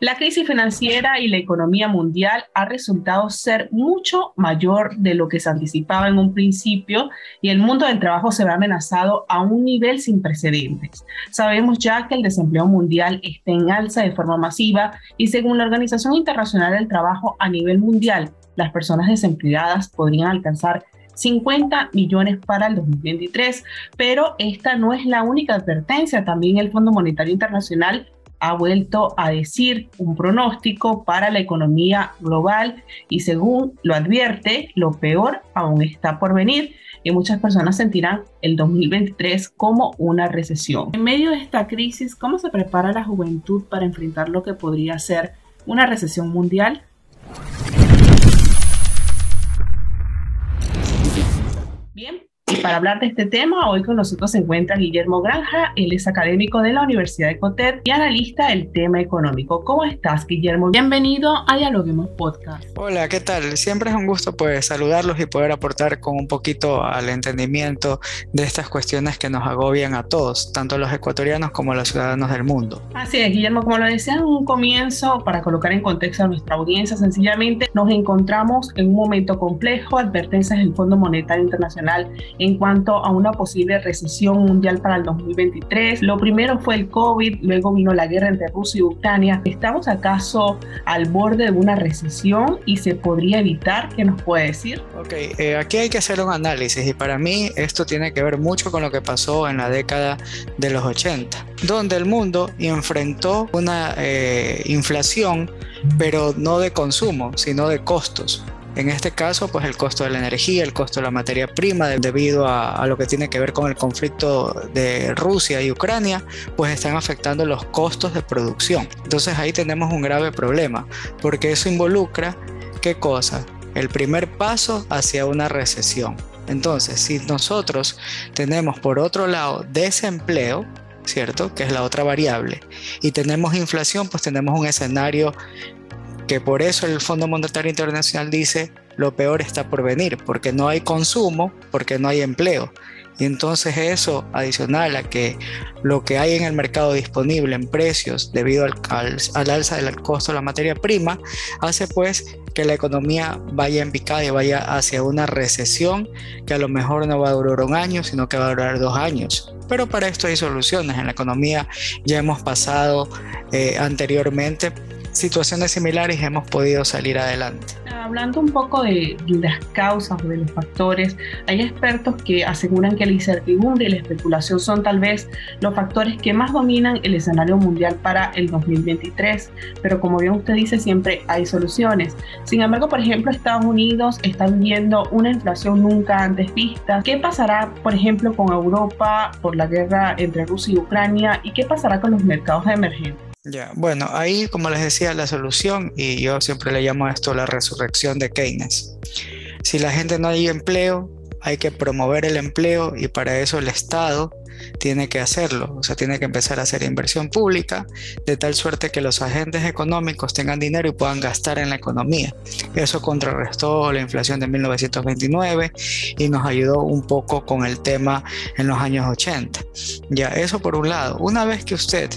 La crisis financiera y la economía mundial ha resultado ser mucho mayor de lo que se anticipaba en un principio y el mundo del trabajo se ve amenazado a un nivel sin precedentes. Sabemos ya que el desempleo mundial está en alza de forma masiva y según la Organización Internacional del Trabajo a nivel mundial, las personas desempleadas podrían alcanzar 50 millones para el 2023, pero esta no es la única advertencia. También el Fondo Monetario Internacional ha vuelto a decir un pronóstico para la economía global y según lo advierte, lo peor aún está por venir y muchas personas sentirán el 2023 como una recesión. En medio de esta crisis, ¿cómo se prepara la juventud para enfrentar lo que podría ser una recesión mundial? Para hablar de este tema, hoy con nosotros se encuentra Guillermo Granja, él es académico de la Universidad de Cotet y analista del tema económico. ¿Cómo estás, Guillermo? Bienvenido a Dialoguemos Podcast. Hola, ¿qué tal? Siempre es un gusto pues saludarlos y poder aportar con un poquito al entendimiento de estas cuestiones que nos agobian a todos, tanto los ecuatorianos como los ciudadanos del mundo. Así es, Guillermo, como lo decía en un comienzo, para colocar en contexto a nuestra audiencia, sencillamente nos encontramos en un momento complejo, advertencias del Fondo Monetario Internacional en cuanto a una posible recesión mundial para el 2023. Lo primero fue el COVID, luego vino la guerra entre Rusia y Ucrania. ¿Estamos acaso al borde de una recesión y se podría evitar? ¿Qué nos puede decir? Ok, eh, aquí hay que hacer un análisis y para mí esto tiene que ver mucho con lo que pasó en la década de los 80, donde el mundo enfrentó una eh, inflación, pero no de consumo, sino de costos. En este caso, pues el costo de la energía, el costo de la materia prima, debido a, lo que tiene que ver con el conflicto de Rusia y Ucrania, pues están afectando los costos de producción. Entonces ahí tenemos un grave problema, porque eso involucra, ¿qué cosa? El primer paso hacia una recesión. Entonces, si nosotros tenemos por otro lado desempleo, ¿cierto? Que es la otra variable, y tenemos inflación, pues tenemos un escenario que por eso el Fondo Monetario Internacional dice lo peor está por venir, porque no hay consumo, porque no hay empleo. Y entonces eso, adicional a que lo que hay en el mercado disponible en precios debido al, al, alza del costo de la materia prima, hace pues que la economía vaya en picada y vaya hacia una recesión que a lo mejor no va a durar un año, sino que va a durar dos años. Pero para esto hay soluciones. En la economía ya hemos pasado eh, anteriormente situaciones similares hemos podido salir adelante. Hablando un poco de las causas o de los factores, hay expertos que aseguran que la incertidumbre y la especulación son tal vez los factores que más dominan el escenario mundial para el 2023, pero como bien usted dice, siempre hay soluciones. Sin embargo, por ejemplo, Estados Unidos está viviendo una inflación nunca antes vista. ¿Qué pasará, por ejemplo, con Europa por la guerra entre Rusia y Ucrania? ¿Y qué pasará con los mercados emergentes? Ya, bueno, ahí como les decía, la solución, y yo siempre le llamo a esto la resurrección de Keynes. Si la gente no hay empleo, hay que promover el empleo y para eso el Estado tiene que hacerlo, o sea, tiene que empezar a hacer inversión pública de tal suerte que los agentes económicos tengan dinero y puedan gastar en la economía. Eso contrarrestó la inflación de 1929 y nos ayudó un poco con el tema en los años 80. Ya, eso por un lado. Una vez que usted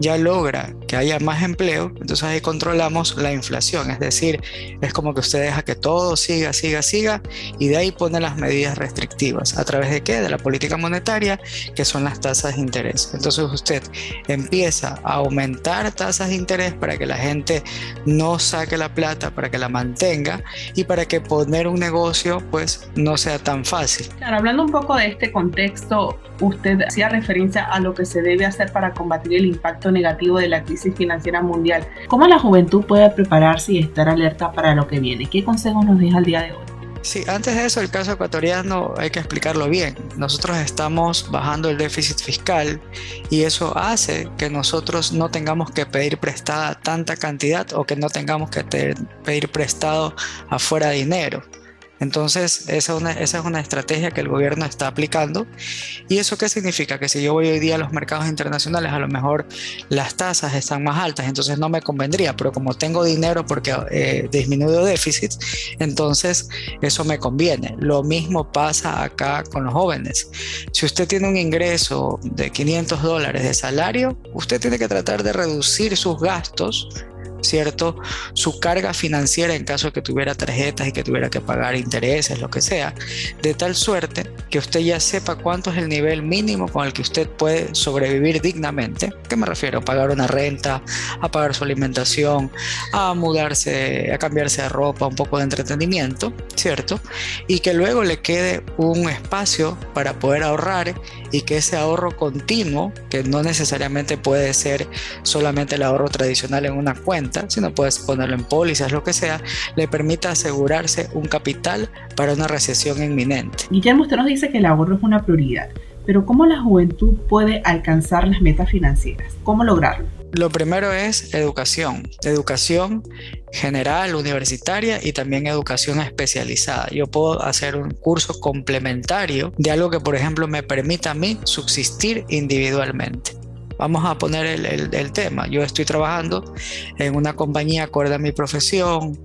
ya logra que haya más empleo, entonces ahí controlamos la inflación, es decir, es como que usted deja que todo siga, siga, siga y de ahí pone las medidas restrictivas. ¿A través de qué? De la política monetaria que son las tasas de interés. Entonces usted empieza a aumentar tasas de interés para que la gente no saque la plata, para que la mantenga y para que poner un negocio pues no sea tan fácil. Claro, hablando un poco de este contexto, usted hacía referencia a lo que se debe hacer para combatir el impacto negativo de la crisis financiera mundial. ¿Cómo la juventud puede prepararse y estar alerta para lo que viene? ¿Qué consejos nos deja el día de hoy? Sí, antes de eso, el caso ecuatoriano hay que explicarlo bien. Nosotros estamos bajando el déficit fiscal y eso hace que nosotros no tengamos que pedir prestada tanta cantidad o que no tengamos que pedir prestado afuera dinero. Entonces, esa, es una estrategia que el gobierno está aplicando. ¿Y eso qué significa? Que si yo voy hoy día a los mercados internacionales, a lo mejor las tasas están más altas, entonces no me convendría, pero como tengo dinero porque eh, disminuyo déficit, entonces eso me conviene. Lo mismo pasa acá con los jóvenes. Si usted tiene un ingreso de 500 dólares de salario, usted tiene que tratar de reducir sus gastos ¿cierto? Su carga financiera en caso de que tuviera tarjetas y que tuviera que pagar intereses, lo que sea, de tal suerte que usted ya sepa cuánto es el nivel mínimo con el que usted puede sobrevivir dignamente. ¿Qué me refiero? A pagar una renta, a pagar su alimentación, a mudarse, a cambiarse de ropa, un poco de entretenimiento, ¿cierto? Y que luego le quede un espacio para poder ahorrar y que ese ahorro continuo, que no necesariamente puede ser solamente el ahorro tradicional en una cuenta, sino puedes ponerlo en pólizas, lo que sea, le permita asegurarse un capital para una recesión inminente. Guillermo, usted nos dice que el ahorro es una prioridad, pero ¿cómo la juventud puede alcanzar las metas financieras? ¿Cómo lograrlo? Lo primero es educación, educación general, universitaria y también educación especializada. Yo puedo hacer un curso complementario de algo que, por ejemplo, me permita a mí subsistir individualmente. Vamos a poner el, tema. Yo estoy trabajando en una compañía acorde a mi profesión,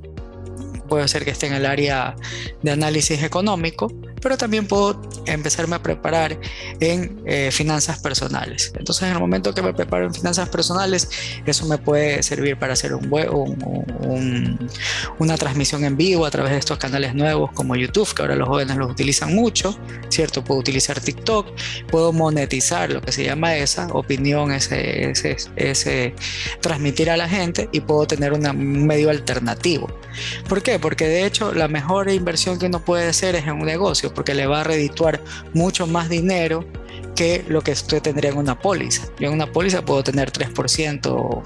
puede ser que esté en el área de análisis económico, pero también puedo empezarme a preparar en eh, finanzas personales. Entonces, en el momento que me preparo en finanzas personales, eso me puede servir para hacer un, un, una transmisión en vivo a través de estos canales nuevos como YouTube, que ahora los jóvenes los utilizan mucho, ¿cierto? Puedo utilizar TikTok, puedo monetizar lo que se llama esa opinión, ese, ese, ese transmitir a la gente y puedo tener un medio alternativo. ¿Por qué? Porque de hecho la mejor inversión que uno puede hacer es en un porque le va a redituar mucho más dinero que lo que usted tendría en una póliza. Yo en una póliza puedo tener 3%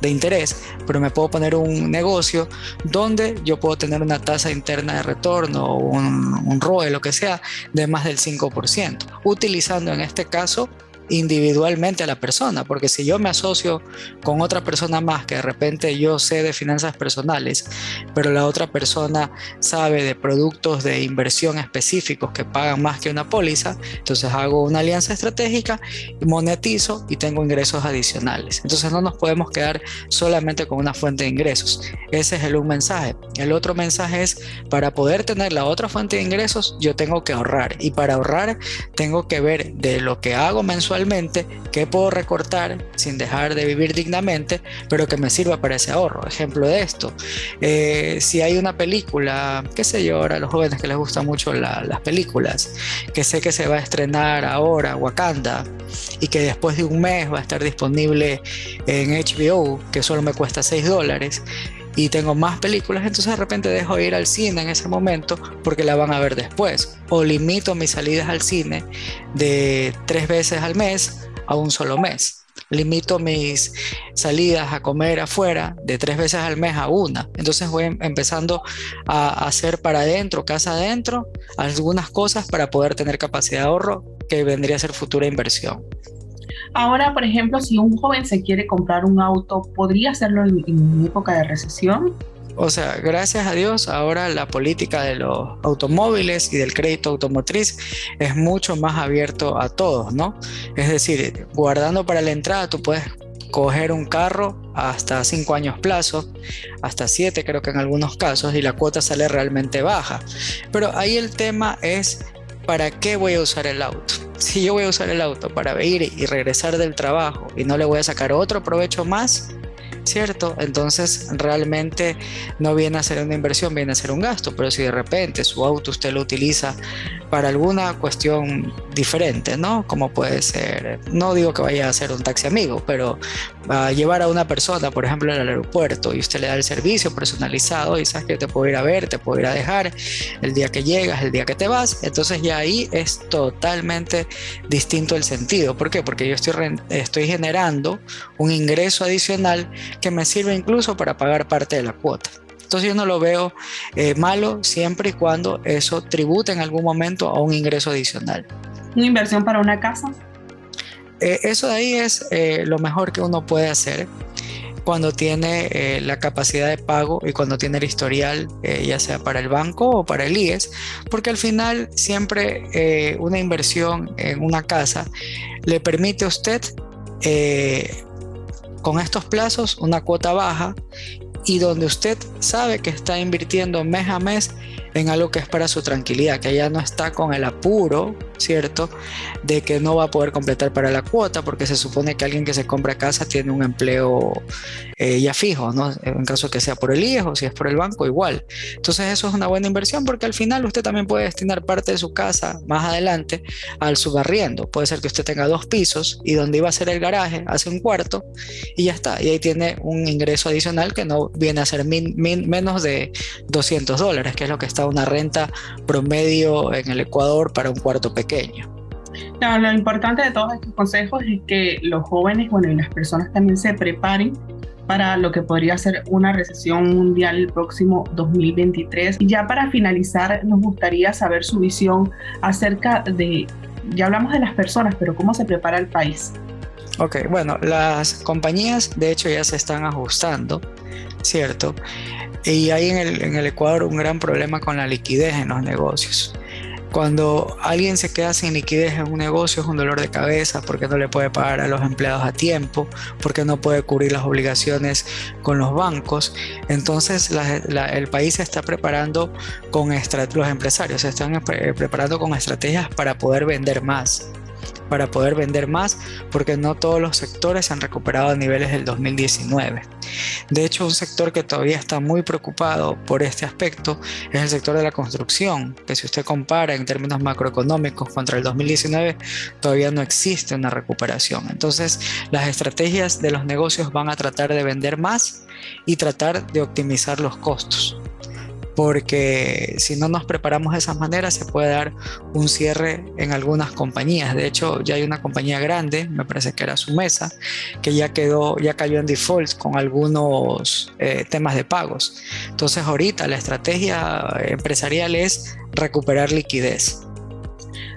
de interés, pero me puedo poner un negocio donde yo puedo tener una tasa interna de retorno o un, un ROE, lo que sea, de más del 5%, utilizando en este caso individualmente a la persona, porque si yo me asocio con otra persona más que de repente yo sé de finanzas personales, pero la otra persona sabe de productos de inversión específicos que pagan más que una póliza, entonces hago una alianza estratégica, monetizo y tengo ingresos adicionales. Entonces no nos podemos quedar solamente con una fuente de ingresos. Ese es el un mensaje. El otro mensaje es, para poder tener la otra fuente de ingresos, yo tengo que ahorrar y para ahorrar tengo que ver de lo que hago qué puedo recortar sin dejar de vivir dignamente, pero que me sirva para ese ahorro. Ejemplo de esto, eh, si hay una película, qué sé yo, ahora a los jóvenes que les gustan mucho las películas, que sé que se va a estrenar ahora, Wakanda, y que después de un mes va a estar disponible en HBO, que solo me cuesta 6 dólares, y tengo más películas, entonces de repente dejo de ir al cine en ese momento porque la van a ver después. O limito mis salidas al cine de tres veces al mes a un solo mes. Limito mis salidas a comer afuera de tres veces al mes a una. Entonces voy em, empezando a hacer para adentro, casa adentro, algunas cosas para poder tener capacidad de ahorro que vendría a ser futura inversión. Ahora, por ejemplo, si un joven se quiere comprar un auto, ¿podría hacerlo en, época de recesión? O sea, gracias a Dios, ahora la política de los automóviles y del crédito automotriz es mucho más abierto a todos, ¿no? Es decir, guardando para la entrada, tú puedes coger un carro hasta 5 años plazo, hasta 7 creo que en algunos casos, y la cuota sale realmente baja. Pero ahí el tema es, ¿para qué voy a usar el auto? Si yo voy a usar el auto para ir y regresar del trabajo y no le voy a sacar otro provecho más, ¿cierto? Entonces realmente no viene a ser una inversión, viene a ser un gasto, pero si de repente su auto usted lo utiliza para alguna cuestión diferente, ¿no? Como puede ser, no digo que vaya a ser un taxi amigo, pero a llevar a una persona, por ejemplo, al aeropuerto y usted le da el servicio personalizado y sabes que te puedo ir a ver, te puedo ir a dejar el día que llegas, el día que te vas, entonces ya ahí es totalmente distinto el sentido. ¿Por qué? Porque yo estoy, estoy generando un ingreso adicional que me sirve incluso para pagar parte de la cuota. Entonces yo no lo veo eh, malo siempre y cuando eso tribute en algún momento a un ingreso adicional. ¿Una inversión para una casa? Eh, eso de ahí es eh, lo mejor que uno puede hacer cuando tiene la capacidad de pago y cuando tiene el historial, ya sea para el banco o para el IES, porque al final siempre una inversión en una casa le permite a usted con estos plazos una cuota baja y donde usted sabe que está invirtiendo mes a mes en algo que es para su tranquilidad, que ya no está con el apuro, ¿cierto? De que no va a poder completar para la cuota, porque se supone que alguien que se compra casa tiene un empleo eh, ya fijo, ¿no? En caso que sea por el IES si es por el banco, igual. Entonces eso es una buena inversión porque al final usted también puede destinar parte de su casa más adelante al subarriendo. Puede ser que usted tenga dos pisos y donde iba a ser el garaje hace un cuarto y ya está. Y ahí tiene un ingreso adicional que no viene a ser menos de 200 dólares, que es lo que está una renta promedio en el Ecuador para un cuarto pequeño. lo importante de todos estos consejos es que los jóvenes, bueno, y las personas también se preparen para lo que podría ser una recesión mundial el próximo 2023. Y ya para finalizar, nos gustaría saber su visión acerca de, ya hablamos de las personas, pero cómo se prepara el país. Ok, bueno, las compañías de hecho ya se están ajustando, ¿cierto? Y hay en el, en el Ecuador un gran problema con la liquidez en los negocios. Cuando alguien se queda sin liquidez en un negocio es un dolor de cabeza porque no le puede pagar a los empleados a tiempo, porque no puede cubrir las obligaciones con los bancos. Entonces el país se está preparando con los empresarios se están preparando con estrategias para poder vender más para poder vender más porque no todos los sectores se han recuperado a niveles del 2019. De hecho, un sector que todavía está muy preocupado por este aspecto es el sector de la construcción, que si usted compara en términos macroeconómicos contra el 2019, todavía no existe una recuperación. Entonces, las estrategias de los negocios van a tratar de vender más y tratar de optimizar los costos porque si no nos preparamos de esas maneras se puede dar un cierre en algunas compañías. De hecho, ya hay una compañía grande, me parece que era su mesa, que ya quedó, ya cayó en default con algunos eh, temas de pagos. Entonces, ahorita la estrategia empresarial es recuperar liquidez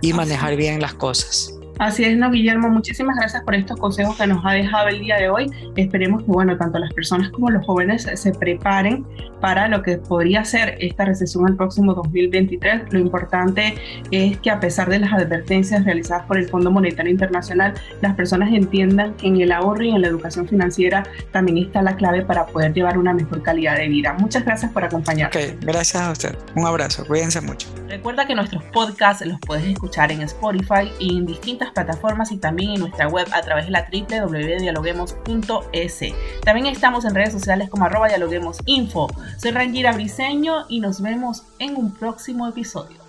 y manejar bien las cosas. Así es, no, Guillermo, muchísimas gracias por estos consejos que nos ha dejado el día de hoy. Esperemos que, bueno, tanto las personas como los jóvenes se preparen para lo que podría ser esta recesión el próximo 2023. Lo importante es que a pesar de las advertencias realizadas por el Fondo Monetario Internacional, las personas entiendan que en el ahorro y en la educación financiera también está la clave para poder llevar una mejor calidad de vida. Muchas gracias por acompañarnos. Ok, gracias a usted. Un abrazo. Cuídense mucho. Recuerda que nuestros podcasts los puedes escuchar en Spotify y en distintas plataformas y también en nuestra web a través de la www.dialoguemos.es. También estamos en redes sociales como arroba dialoguemosinfo. Soy Rangira Briseño y nos vemos en un próximo episodio.